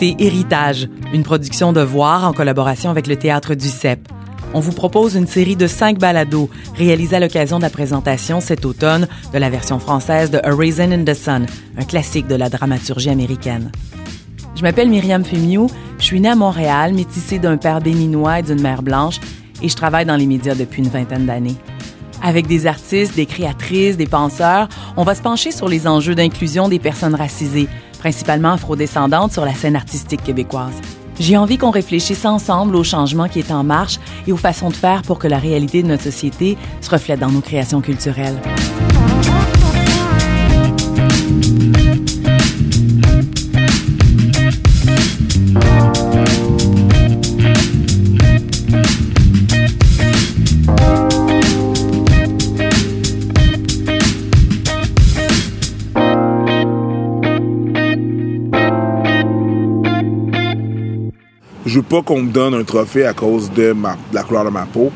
Héritage, une production de Voir en collaboration avec le Théâtre du CEP. On vous propose une série de cinq balados réalisés à l'occasion de la présentation cet automne de la version française de A Raisin in the Sun, un classique de la dramaturgie américaine. Je m'appelle Myriam Femiou, je suis née à Montréal, métissée d'un père béninois et d'une mère blanche, et je travaille dans les médias depuis une vingtaine d'années. Avec des artistes, des créatrices, des penseurs, on va se pencher sur les enjeux d'inclusion des personnes racisées, principalement afrodescendantes sur la scène artistique québécoise. J'ai envie qu'on réfléchisse ensemble au changement qui est en marche et aux façons de faire pour que la réalité de notre société se reflète dans nos créations culturelles. Pas qu'on me donne un trophée à cause de, ma, la couleur de ma peau.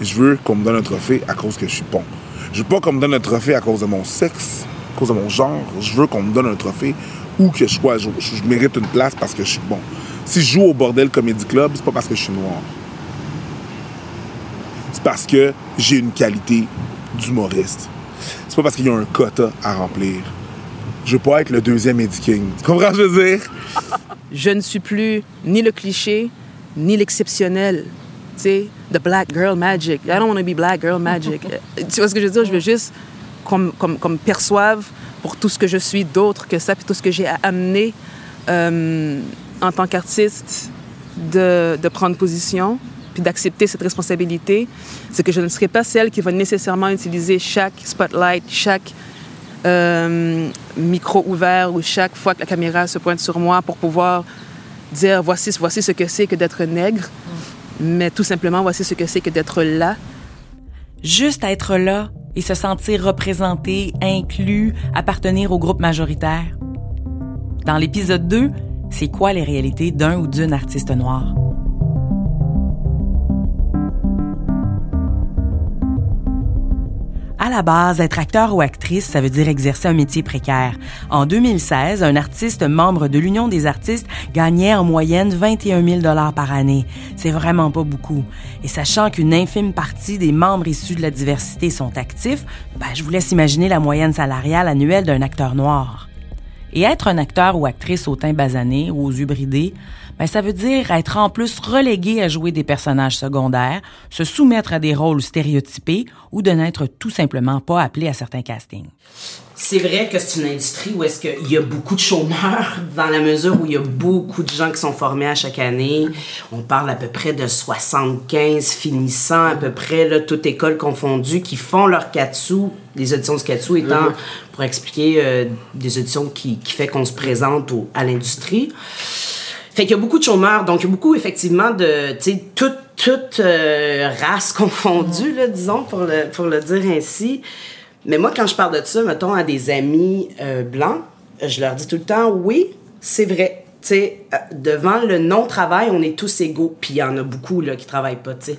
Je veux qu'on me donne un trophée à cause que je suis bon. Je veux pas qu'on me donne un trophée à cause de mon sexe, à cause de mon genre. Je veux qu'on me donne un trophée où que je sois. Je, je mérite une place parce que je suis bon. Si je joue au Bordel Comedy Club, c'est pas parce que je suis noir. C'est parce que j'ai une qualité d'humoriste. C'est pas parce qu'il y a un quota à remplir. Je veux pas être le deuxième Eddie King. Tu comprends ce que je veux dire? Je ne suis plus ni le cliché, ni l'exceptionnel. Tu sais, the black girl magic. I don't want to be black girl magic. tu vois ce que je veux dire? Je veux juste qu'on me perçoive pour tout ce que je suis d'autre que ça, puis tout ce que j'ai à amener euh, en tant qu'artiste de, de prendre position, puis d'accepter cette responsabilité. C'est que je ne serai pas celle qui va nécessairement utiliser chaque spotlight, chaque euh, micro ouvert ou chaque fois que la caméra se pointe sur moi pour pouvoir dire voici, voici ce que c'est que d'être nègre, mais tout simplement voici ce que c'est que d'être là. Juste être là et se sentir représenté, inclus, appartenir au groupe majoritaire. Dans l'épisode 2, c'est quoi les réalités d'un ou d'une artiste noire? À la base, être acteur ou actrice, ça veut dire exercer un métier précaire. En 2016, un artiste membre de l'Union des artistes gagnait en moyenne 21 000 dollars par année. C'est vraiment pas beaucoup. Et sachant qu'une infime partie des membres issus de la diversité sont actifs, ben, je vous laisse imaginer la moyenne salariale annuelle d'un acteur noir. Et être un acteur ou actrice au teint basané ou aux yeux ben, ça veut dire être en plus relégué à jouer des personnages secondaires, se soumettre à des rôles stéréotypés ou de n'être tout simplement pas appelé à certains castings. C'est vrai que c'est une industrie où est-ce qu'il y a beaucoup de chômeurs dans la mesure où il y a beaucoup de gens qui sont formés à chaque année. On parle à peu près de 75 finissants, à peu près, là, toute école confondue, qui font leur katsu, les auditions de katsu étant, pour expliquer, euh, des auditions qui, qui fait qu'on se présente au, à l'industrie. Fait qu'il y a beaucoup de chômeurs, donc il y a beaucoup effectivement de, tu sais, toute, toute euh, race confondue, là, disons, pour le, pour le dire ainsi. Mais moi, quand je parle de ça, mettons, à des amis euh, blancs, je leur dis tout le temps, oui, c'est vrai. Tu sais, devant le non-travail, on est tous égaux. Puis il y en a beaucoup là, qui travaillent pas, tu sais.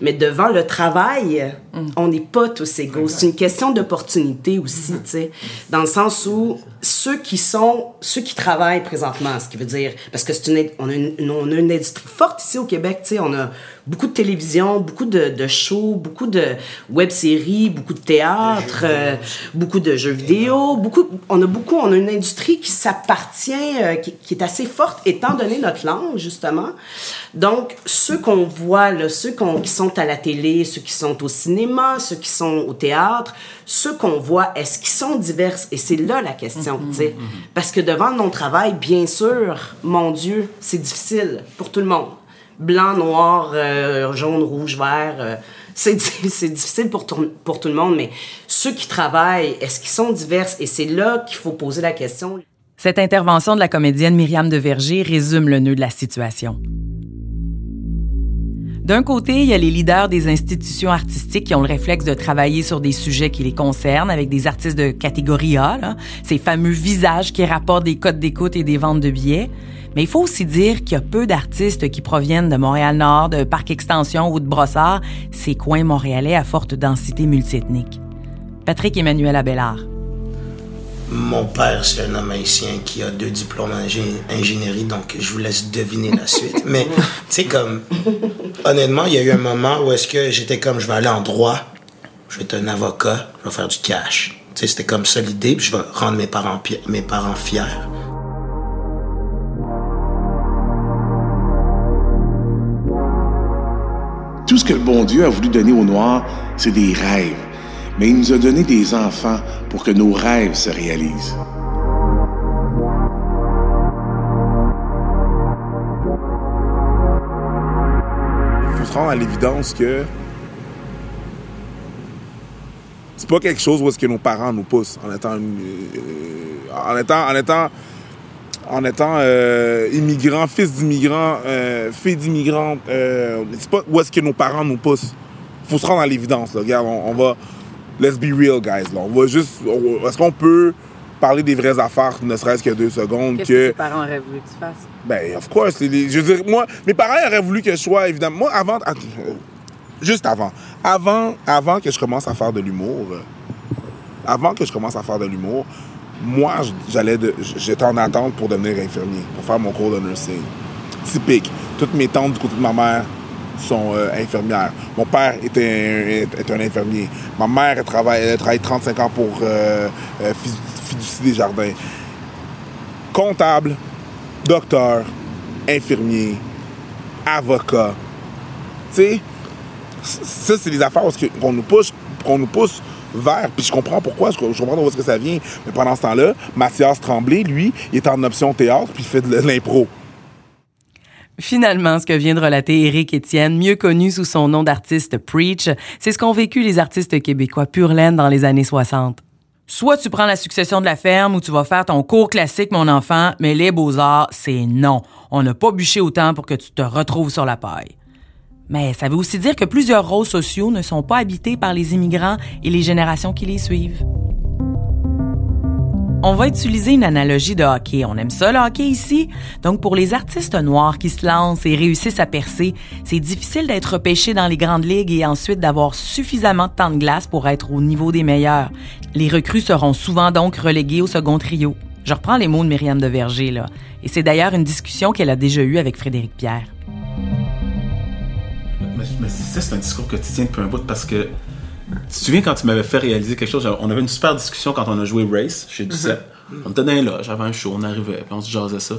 Mais devant le travail, on n'est pas tous égaux. C'est une question d'opportunité aussi, tu sais. Dans le sens où ceux qui sont, ceux qui travaillent présentement, ce qui veut dire, parce que c'est une, on a une, on a une industrie forte ici au Québec, tu sais, on a beaucoup de télévision, beaucoup de, de shows, beaucoup de web-séries, beaucoup de théâtre, euh, beaucoup de jeux vidéo, beaucoup, on a beaucoup, on a une industrie qui s'appartient, euh, qui, qui, est assez forte étant donné notre langue, justement. Donc, ceux qu'on voit, là, ceux qui sont à la télé, ceux qui sont au cinéma, ceux qui sont au théâtre, ceux qu'on voit, est-ce qu'ils sont divers? Et c'est là la question, tu sais. Parce que devant mon travail, bien sûr, mon Dieu, c'est difficile pour tout le monde blanc, noir, euh, jaune, rouge, vert. Euh, c'est, difficile pour, pour tout le monde, mais ceux qui travaillent, est-ce qu'ils sont divers? Et c'est là qu'il faut poser la question. Cette intervention de la comédienne Myriam de Verger résume le nœud de la situation. D'un côté, il y a les leaders des institutions artistiques qui ont le réflexe de travailler sur des sujets qui les concernent avec des artistes de catégorie A, ces fameux visages qui rapportent des codes d'écoute et des ventes de billets. Mais il faut aussi dire qu'il y a peu d'artistes qui proviennent de Montréal-Nord, de Parc Extension ou de Brossard, ces coins montréalais à forte densité multiethnique. Patrick Emmanuel Abellard. Mon père, c'est un homme haïtien qui a deux diplômes en ingénierie, donc je vous laisse deviner la suite. Mais, tu sais, comme, honnêtement, il y a eu un moment où est-ce que j'étais comme, je vais aller en droit, je vais être un avocat, je vais faire du cash. Tu sais, c'était comme ça l'idée, puis je vais rendre mes parents, mes parents fiers. Tout ce que le bon Dieu a voulu donner aux Noirs, c'est des rêves. Mais il nous a donné des enfants pour que nos rêves se réalisent. Il faut se rendre à l'évidence que c'est pas quelque chose où est-ce que nos parents nous poussent en étant euh, en étant en étant en étant euh, immigrant, fils d'immigrant, euh, fille d'immigrant, euh, c'est pas où est-ce que nos parents nous poussent. Faut se rendre à l'évidence. Regarde, on, va. Let's be real, guys. Là. On va juste. Est-ce qu'on peut parler des vraies affaires, ne serait-ce que deux secondes? Qu'est-ce que, que tes parents auraient voulu que tu fasses? Ben, of course. Les, je veux dire, moi, mes parents auraient voulu que je sois, évidemment. Moi, avant. Juste avant. Avant, avant que je commence à faire de l'humour. Avant que je commence à faire de l'humour, moi, j'allais de, j'étais en attente pour devenir infirmier, pour faire mon cours de nursing. Typique. Toutes mes tantes du côté de ma mère sont euh, infirmières. Mon père était un, est un infirmier. Ma mère, travaille, elle travaille 35 ans pour euh, euh, Fiducie des Jardins. Comptable, docteur, infirmier, avocat. Tu sais, ça, c'est les affaires qu'on nous pousse, qu'on nous pousse vers. Puis je comprends pourquoi, je, comprends d'où est-ce que ça vient. Mais pendant ce temps-là, Mathias Tremblay, lui, il est en option théâtre, puis il fait de l'impro. Finalement, ce que vient de relater Éric Étienne, mieux connu sous son nom d'artiste Preach, c'est ce qu'ont vécu les artistes québécois pur laine dans les années 60. Soit tu prends la succession de la ferme ou tu vas faire ton cours classique, mon enfant, mais les beaux-arts, c'est non. On n'a pas bûché autant pour que tu te retrouves sur la paille. Mais ça veut aussi dire que plusieurs rôles sociaux ne sont pas habités par les immigrants et les générations qui les suivent. On va utiliser une analogie de hockey. On aime ça, le hockey ici. Donc, pour les artistes noirs qui se lancent et réussissent à percer, c'est difficile d'être repêché dans les grandes ligues et ensuite d'avoir suffisamment de temps de glace pour être au niveau des meilleurs. Les recrues seront souvent donc reléguées au second trio. Je reprends les mots de Myriam de Verger, là. Et c'est d'ailleurs une discussion qu'elle a déjà eue avec Frédéric Pierre. Ça, c'est un discours quotidien un bout parce que tu te souviens quand tu m'avais fait réaliser quelque chose, on avait une super discussion quand on a joué Race chez Duceppe. On était dans là, j'avais un show, on arrivait, puis on se jasait ça.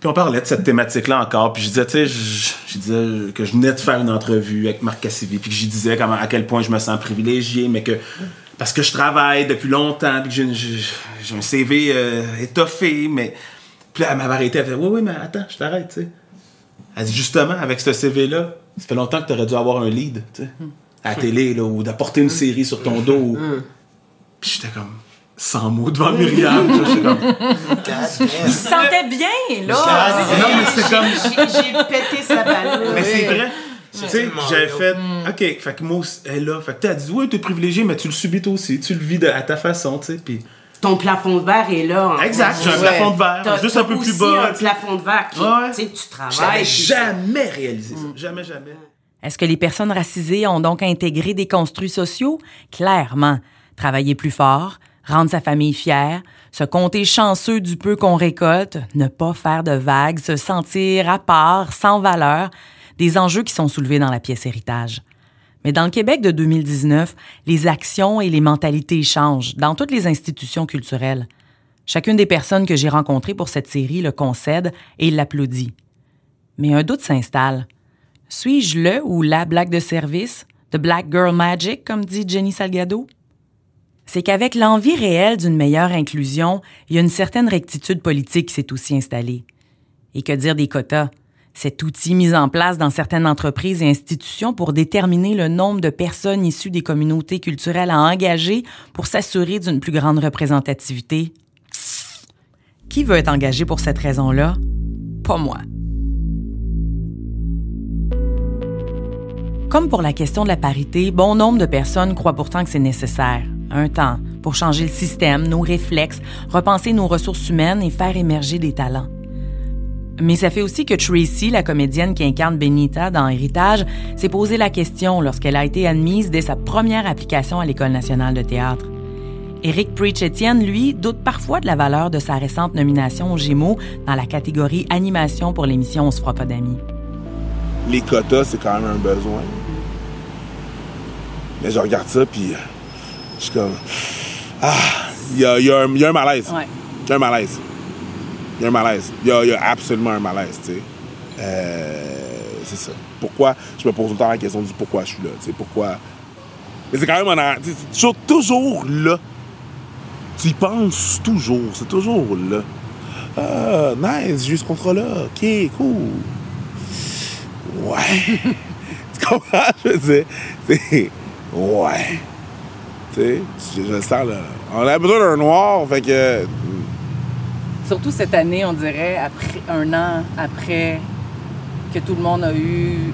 Puis on parlait de cette thématique-là encore, puis je disais, tu sais, je, je, disais que je venais de faire une entrevue avec Marc Cassivi, puis que j'y disais comment, à quel point je me sens privilégié, mais que parce que je travaille depuis longtemps, puis que j'ai un CV euh, étoffé, mais. Puis là, elle m'avait arrêté, elle fait, oui, oui, mais attends, je t'arrête, tu sais. Elle dit, justement, avec ce CV-là, ça fait longtemps que tu aurais dû avoir un lead, tu sais à la télé là, ou d'apporter une série sur ton dos. Puis j'étais comme sans mots devant Myriam. J'étais comme. Il se sentait bien, là. Non, mais c'est comme. J'ai pété sa balle. Mais c'est vrai. Tu sais, j'avais fait. OK, fait que moi, elle là. Fait que t'as dit, oui, t'es privilégié, mais tu le subis toi aussi. Tu le vis de, à ta façon, tu sais. Puis. Ton plafond de verre est là. En exact, j'ai un plafond de verre, juste un peu plus bas. un plafond de verre qui, ouais. tu sais, tu travailles. jamais réalisé ça. Jamais, jamais. Est-ce que les personnes racisées ont donc intégré des construits sociaux? Clairement. Travailler plus fort, rendre sa famille fière, se compter chanceux du peu qu'on récolte, ne pas faire de vagues, se sentir à part, sans valeur, des enjeux qui sont soulevés dans la pièce héritage. Mais dans le Québec de 2019, les actions et les mentalités changent dans toutes les institutions culturelles. Chacune des personnes que j'ai rencontrées pour cette série le concède et l'applaudit. Mais un doute s'installe. Suis-je le ou la blague de service? The Black Girl Magic, comme dit Jenny Salgado? C'est qu'avec l'envie réelle d'une meilleure inclusion, il y a une certaine rectitude politique qui s'est aussi installée. Et que dire des quotas? Cet outil mis en place dans certaines entreprises et institutions pour déterminer le nombre de personnes issues des communautés culturelles à engager pour s'assurer d'une plus grande représentativité? Qui veut être engagé pour cette raison-là? Pas moi. Comme pour la question de la parité, bon nombre de personnes croient pourtant que c'est nécessaire. Un temps pour changer le système, nos réflexes, repenser nos ressources humaines et faire émerger des talents. Mais ça fait aussi que Tracy, la comédienne qui incarne Benita dans Héritage, s'est posé la question lorsqu'elle a été admise dès sa première application à l'École nationale de théâtre. Éric Preach-Étienne, lui, doute parfois de la valeur de sa récente nomination aux Gémeaux dans la catégorie animation pour l'émission On se fera pas d'amis. Les quotas, c'est quand même un besoin. Mais je regarde ça, puis je suis comme. Ah, il y a, y a un- il y a un malaise. Ouais. Il y a un malaise. Il y a un malaise. Il y a, il y a absolument un malaise, tu sais. Euh, c'est ça. Pourquoi? Je me pose tout le temps la question du pourquoi je suis là, tu sais. Pourquoi? Mais c'est quand même en C'est toujours, toujours là. Tu y penses toujours. C'est toujours là. Ah, nice, j'ai eu ce contrat-là. OK, cool. Ouais. tu comprends? Je veux dire. Ouais. Tu sais, je, sens là. On a besoin d'un noir, fait que. Surtout cette année, on dirait, après un an après que tout le monde a eu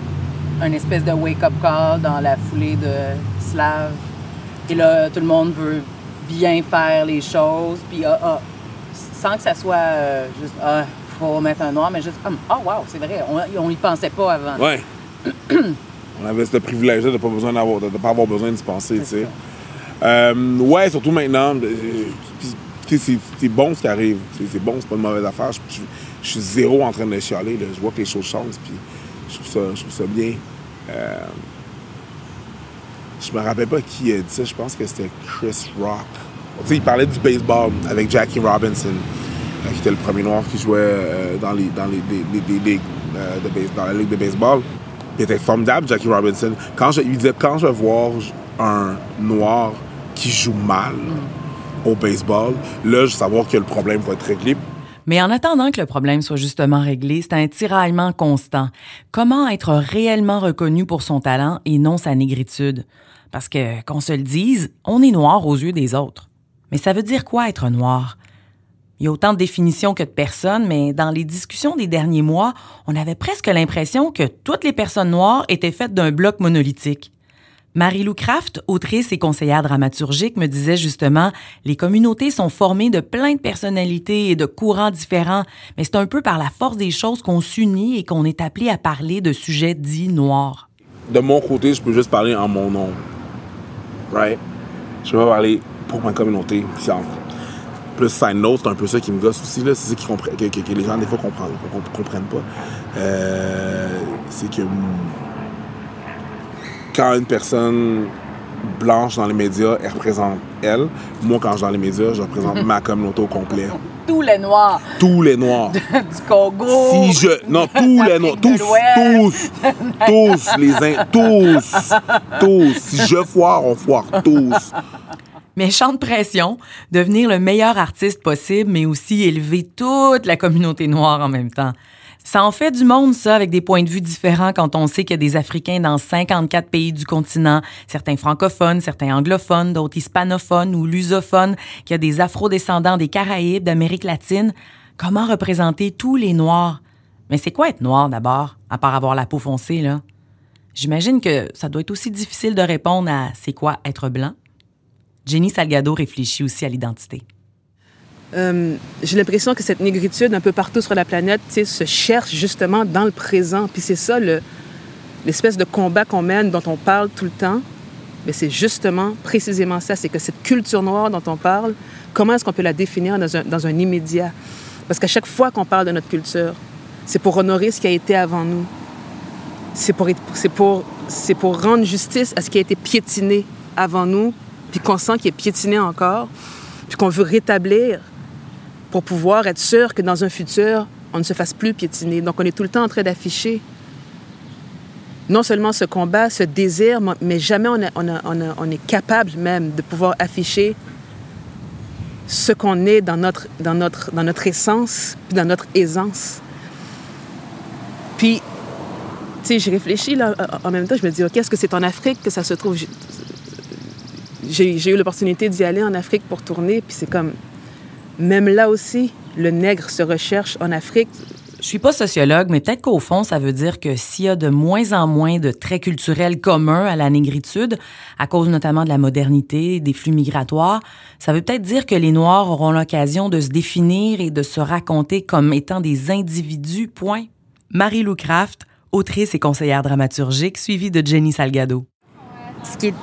un espèce de wake-up call dans la foulée de Slav. Et là, tout le monde veut bien faire les choses, puis ah, ah, sans que ça soit euh, juste, ah, faut mettre un noir, mais juste comme, ah, wow, c'est vrai, on, on y pensait pas avant. Ouais. On avait ce privilège-là de ne pas, besoin d'avoir- de, de pas avoir besoin de se penser, tu sais. Euh, ouais, surtout maintenant. euh, c'est- c'est bon ce qui arrive. C'est c'est bon, c'est pas une mauvaise affaire. Je, je- je suis zéro en train de chialer. Là. Je vois que les choses changent, puis je trouve ça, je trouve ça bien. Euh, je me rappelle pas qui a dit ça. Je pense que c'était Chris Rock. Tu sais, il parlait du baseball avec Jackie Robinson, qui était le premier noir qui jouait euh, dans, les, dans les, les- les- euh, de base- dans la ligue de baseball. Il était formidable, Jackie Robinson. Quand je, il disait, quand je vais voir un noir qui joue mal au baseball, là, je vais savoir que le problème va être réglé. Mais en attendant que le problème soit justement réglé, c'est un tiraillement constant. Comment être réellement reconnu pour son talent et non sa négritude? Parce que, qu'on se le dise, on est noir aux yeux des autres. Mais ça veut dire quoi être noir? Il y a autant de définitions que de personnes, mais dans les discussions des derniers mois, on avait presque l'impression que toutes les personnes noires étaient faites d'un bloc monolithique. Marie-Lou Craft, autrice et conseillère dramaturgique, me disait justement les communautés sont formées de plein de personnalités et de courants différents, mais c'est un peu par la force des choses qu'on s'unit et qu'on est appelé à parler de sujets dits noirs. De mon côté, je peux juste parler en mon nom. Right? Je vais parler pour ma communauté. Plus, side note, c'est un peu ça qui me gosse aussi. là. C'est ça qui que, que- que les gens, des fois, comprennent, comp- comprennent pas. Euh, c'est que quand une personne blanche dans les médias, elle représente elle. Moi, quand je suis dans les médias, je représente ma communauté au complet. Tous les noirs Tous les Noirs. du Congo. Si je. Non, tous les Noirs. Tous, tous, tous, les in, tous, tous. Si je foire, on foire tous. Méchante pression, devenir le meilleur artiste possible, mais aussi élever toute la communauté noire en même temps. Ça en fait du monde, ça, avec des points de vue différents quand on sait qu'il y a des Africains dans 54 pays du continent, certains francophones, certains anglophones, d'autres hispanophones ou lusophones, qu'il y a des afro-descendants des Caraïbes, d'Amérique latine. Comment représenter tous les Noirs? Mais c'est quoi être noir d'abord, à part avoir la peau foncée, là? J'imagine que ça doit être aussi difficile de répondre à c'est quoi être blanc. Jenny Salgado réfléchit aussi à l'identité. Euh, j'ai l'impression que cette négritude un peu partout sur la planète se cherche justement dans le présent. Puis c'est ça le- l'espèce de combat qu'on mène, dont on parle tout le temps. Mais c'est justement, précisément ça, c'est que cette culture noire dont on parle, comment est-ce qu'on peut la définir dans un, immédiat? Parce qu'à chaque fois qu'on parle de notre culture, c'est pour honorer ce qui a été avant nous. C'est pour rendre justice à ce qui a été piétiné avant nous, puis qu'on sent qu'il est piétiné encore, puis qu'on veut rétablir pour pouvoir être sûr que dans un futur, on ne se fasse plus piétiner. Donc, on est tout le temps en train d'afficher non seulement ce combat, ce désir, mais jamais on, est capable même de pouvoir afficher ce qu'on est dans notre, dans, notre, dans notre essence, puis dans notre aisance. Puis, tu sais, j'ai réfléchi là, en même temps, je me dis, OK, est-ce que c'est en Afrique que ça se trouve? J'ai- eu l'opportunité d'y aller en Afrique pour tourner, puis c'est comme, même là aussi, le nègre se recherche en Afrique. Je suis pas sociologue, mais peut-être qu'au fond, ça veut dire que s'il y a de moins en moins de traits culturels communs à la négritude, à cause notamment de la modernité, des flux migratoires, ça veut peut-être dire que les Noirs auront l'occasion de se définir et de se raconter comme étant des individus, point. Marie-Lou Craft, autrice et conseillère dramaturgique, suivie de Jenny Salgado. ce qui est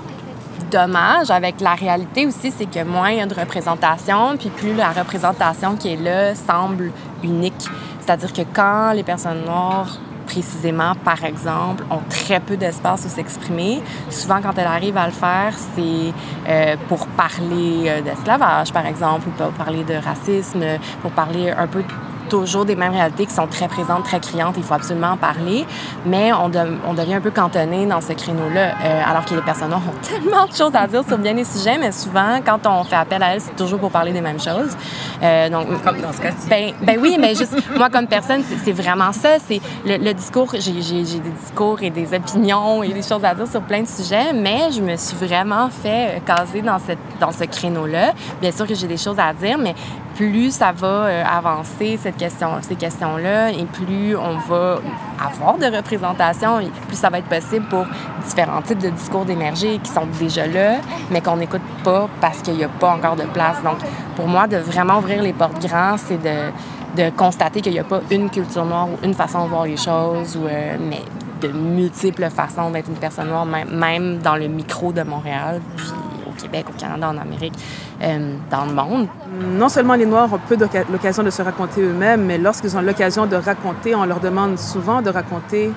dommage avec la réalité aussi, c'est que moins il y a de représentation, puis plus la représentation qui est là semble unique. C'est-à-dire que quand les personnes noires précisément, par exemple, ont très peu d'espace où s'exprimer. Souvent, quand elles arrivent à le faire, c'est euh, pour parler euh, d'esclavage, par exemple, ou pour parler de racisme, pour parler un peu toujours des mêmes réalités qui sont très présentes, très criantes. Il faut absolument en parler. Mais on, on devient un peu cantonné dans ce créneau-là, euh, alors que les personnes ont tellement de choses à dire sur bien des sujets, mais souvent, quand on fait appel à elles, c'est toujours pour parler des mêmes choses. Euh, donc, comme dans ce cas-ci. Ben, ben, oui, mais juste, moi, comme personne, c'est vraiment ça. C'est le, discours, j'ai des discours et des opinions et des choses à dire sur plein de sujets, mais je me suis vraiment fait euh, caser dans, cette, dans ce créneau-là. Bien sûr que j'ai des choses à dire, mais plus ça va euh, avancer cette question, ces questions-là, et plus on va avoir de représentation, et plus ça va être possible pour différents types de discours d'émerger qui sont déjà là, mais qu'on n'écoute pas parce qu'il n'y a pas encore de place. Donc, pour moi, de vraiment ouvrir les portes grands, c'est de, constater qu'il n'y a pas une culture noire ou une façon de voir les choses, euh, mais de multiples façons d'être une personne noire, même, dans le micro de Montréal, puis au Québec, au Canada, en Amérique, euh, dans le monde. Non seulement les Noirs ont peu l'occasion de se raconter eux-mêmes, mais lorsqu'ils ont l'occasion de raconter, on leur demande souvent de raconter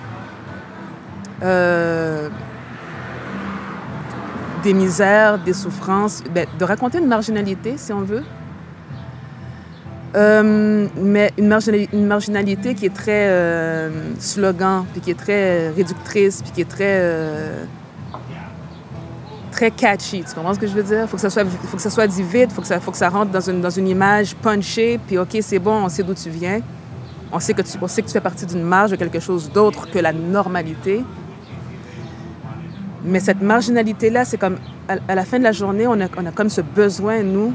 euh, des misères, des souffrances, ben, de raconter une marginalité, si on veut. Euh, mais une, une, marginalité qui est très slogan, puis qui est très réductrice, puis qui est très très catchy. Tu comprends ce que je veux dire? Il faut que ça soit, faut que ça soit dit vite, il faut, que ça, faut que ça rentre dans une, dans une image punchée, puis OK, c'est bon, on sait d'où tu viens. On sait, que tu, on sait que tu fais partie d'une marge de quelque chose d'autre que la normalité. Mais cette marginalité-là, c'est comme, à, la fin de la journée, on a, on a comme ce besoin, nous,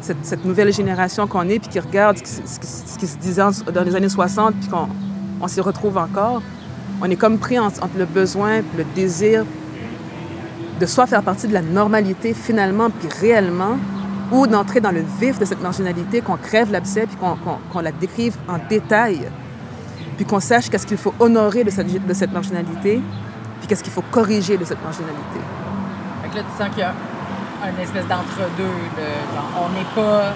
cette, cette nouvelle génération qu'on est, puis qui regarde ce, qui se disait dans les années 60, puis qu'on on s'y retrouve encore. On est comme pris entre, entre le besoin, le désir, de soit faire partie de la normalité finalement, puis réellement, ou d'entrer dans le vif de cette marginalité, qu'on crève l'abcès, puis qu'on la décrive en détail, puis qu'on sache qu'est-ce qu'il faut honorer de cette, de cette marginalité, puis qu'est-ce qu'il faut corriger de cette marginalité. Fait que là, tu sens qu'il y a une espèce d'entre-deux, on n'est pas euh,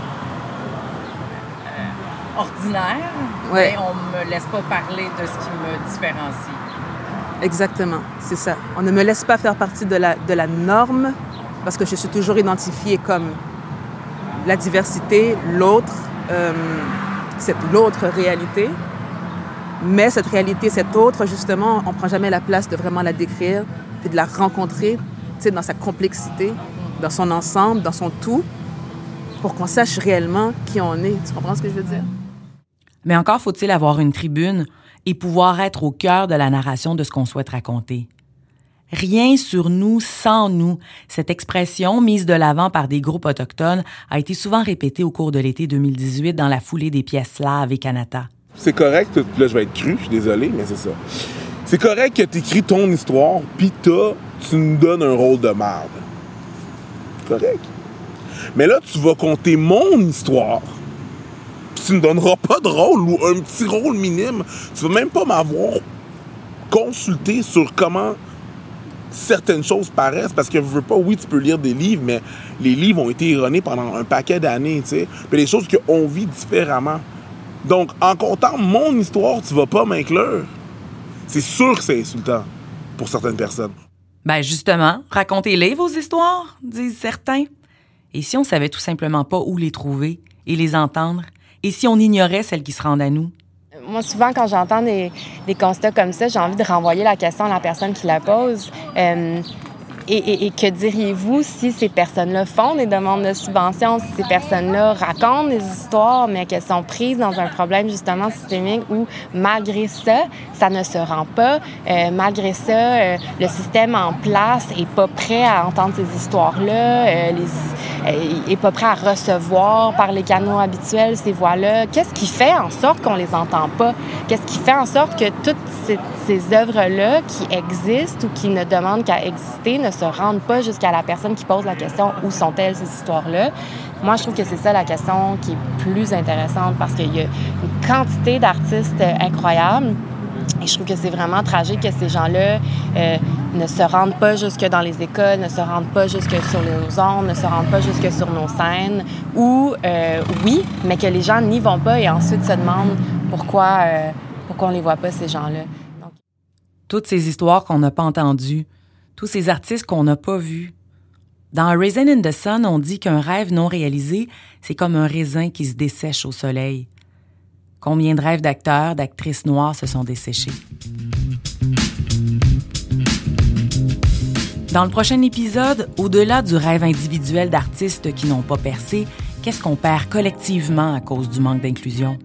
ordinaire, mais on me laisse pas parler de ce qui me différencie. Exactement, c'est ça. On ne me laisse pas faire partie de la, de la norme parce que je suis toujours identifiée comme la diversité, l'autre, euh, cette l'autre réalité. Mais cette réalité, cette autre, justement, on ne prend jamais la place de vraiment la décrire et de la rencontrer dans sa complexité, dans son ensemble, dans son tout, pour qu'on sache réellement qui on est. Tu comprends ce que je veux dire? Mais encore faut-il avoir une tribune et pouvoir être au cœur de la narration de ce qu'on souhaite raconter. Rien sur nous sans nous. Cette expression, mise de l'avant par des groupes autochtones, a été souvent répétée au cours de l'été 2018 dans la foulée des pièces slaves et Kanata. C'est correct, là je vais être cru, je suis désolé, mais c'est ça. C'est correct que tu écris ton histoire, puis tu nous donnes un rôle de merde. Correct. Mais là, tu vas compter mon histoire tu ne donneras pas de rôle ou un petit rôle minime. Tu vas même pas m'avoir consulté sur comment certaines choses paraissent parce que je veux pas, oui, tu peux lire des livres, mais les livres ont été erronés pendant un paquet d'années, tu sais. Puis les choses qu'on vit différemment. Donc, en comptant mon histoire, tu vas pas m'inclure. C'est sûr que c'est insultant pour certaines personnes. Ben justement, racontez-les vos histoires, disent certains. Et si on savait tout simplement pas où les trouver et les entendre, et si on ignorait celles qui se rendent à nous? Moi, souvent, quand j'entends des, constats comme ça, j'ai envie de renvoyer la question à la personne qui la pose. Euh, et, que diriez-vous si ces personnes-là font des demandes de subvention, si ces personnes-là racontent des histoires, mais qu'elles sont prises dans un problème justement systémique où, malgré ça, ça ne se rend pas. Euh, malgré ça, euh, le système en place est pas prêt à entendre ces histoires-là, euh, est pas prêt à recevoir par les canaux habituels ces voix-là. Qu'est-ce qui fait en sorte qu'on les entend pas? Qu'est-ce qui fait en sorte que toutes ces, ces œuvres-là qui existent ou qui ne demandent qu'à exister ne se rendent pas jusqu'à la personne qui pose la question où sont-elles ces histoires-là. Moi, je trouve que c'est ça la question qui est plus intéressante parce qu'il y a une quantité d'artistes incroyables. Et je trouve que c'est vraiment tragique que ces gens-là euh, ne se rendent pas jusque dans les écoles, ne se rendent pas jusque sur nos ondes, ne se rendent pas jusque sur nos scènes, ou euh, oui, mais que les gens n'y vont pas et ensuite se demandent pourquoi, euh, pourquoi on les voit pas, ces gens-là. Toutes ces histoires qu'on n'a pas entendues, tous ces artistes qu'on n'a pas vus. Dans Raisin in the Sun, on dit qu'un rêve non réalisé, c'est comme un raisin qui se dessèche au soleil. Combien de rêves d'acteurs, d'actrices noires se sont desséchés? Dans le prochain épisode, au-delà du rêve individuel d'artistes qui n'ont pas percé, qu'est-ce qu'on perd collectivement à cause du manque d'inclusion?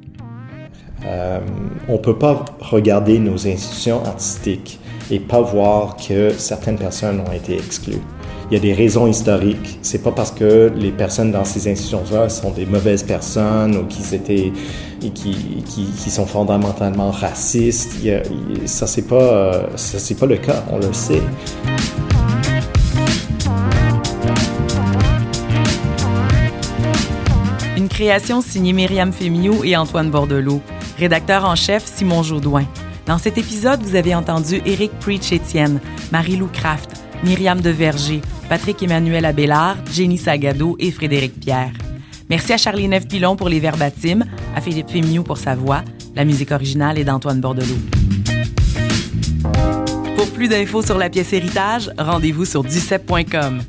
Euh, on ne peut pas regarder nos institutions artistiques et pas voir que certaines personnes ont été exclues. Il y a des raisons historiques. C'est pas parce que les personnes dans ces institutions-là sont des mauvaises personnes ou qu'ils étaient qui, qui, qui, sont fondamentalement racistes. Ça c'est pas pas le cas. On le sait. Une création signée Myriam Fémiou et Antoine Bordelot. Rédacteur en chef Simon Jaudoin. Dans cet épisode, vous avez entendu Éric Preach-Étienne, Marie-Lou Kraft, Myriam Deverger, Patrick Emmanuel Abélard, Jenny Sagado et Frédéric Pierre. Merci à Charlie Neve Pilon pour les verbatims, à Philippe Fémiou pour sa voix. La musique originale est d'Antoine Bordelot. Pour plus d'infos sur la pièce Héritage, rendez-vous sur ducep.com.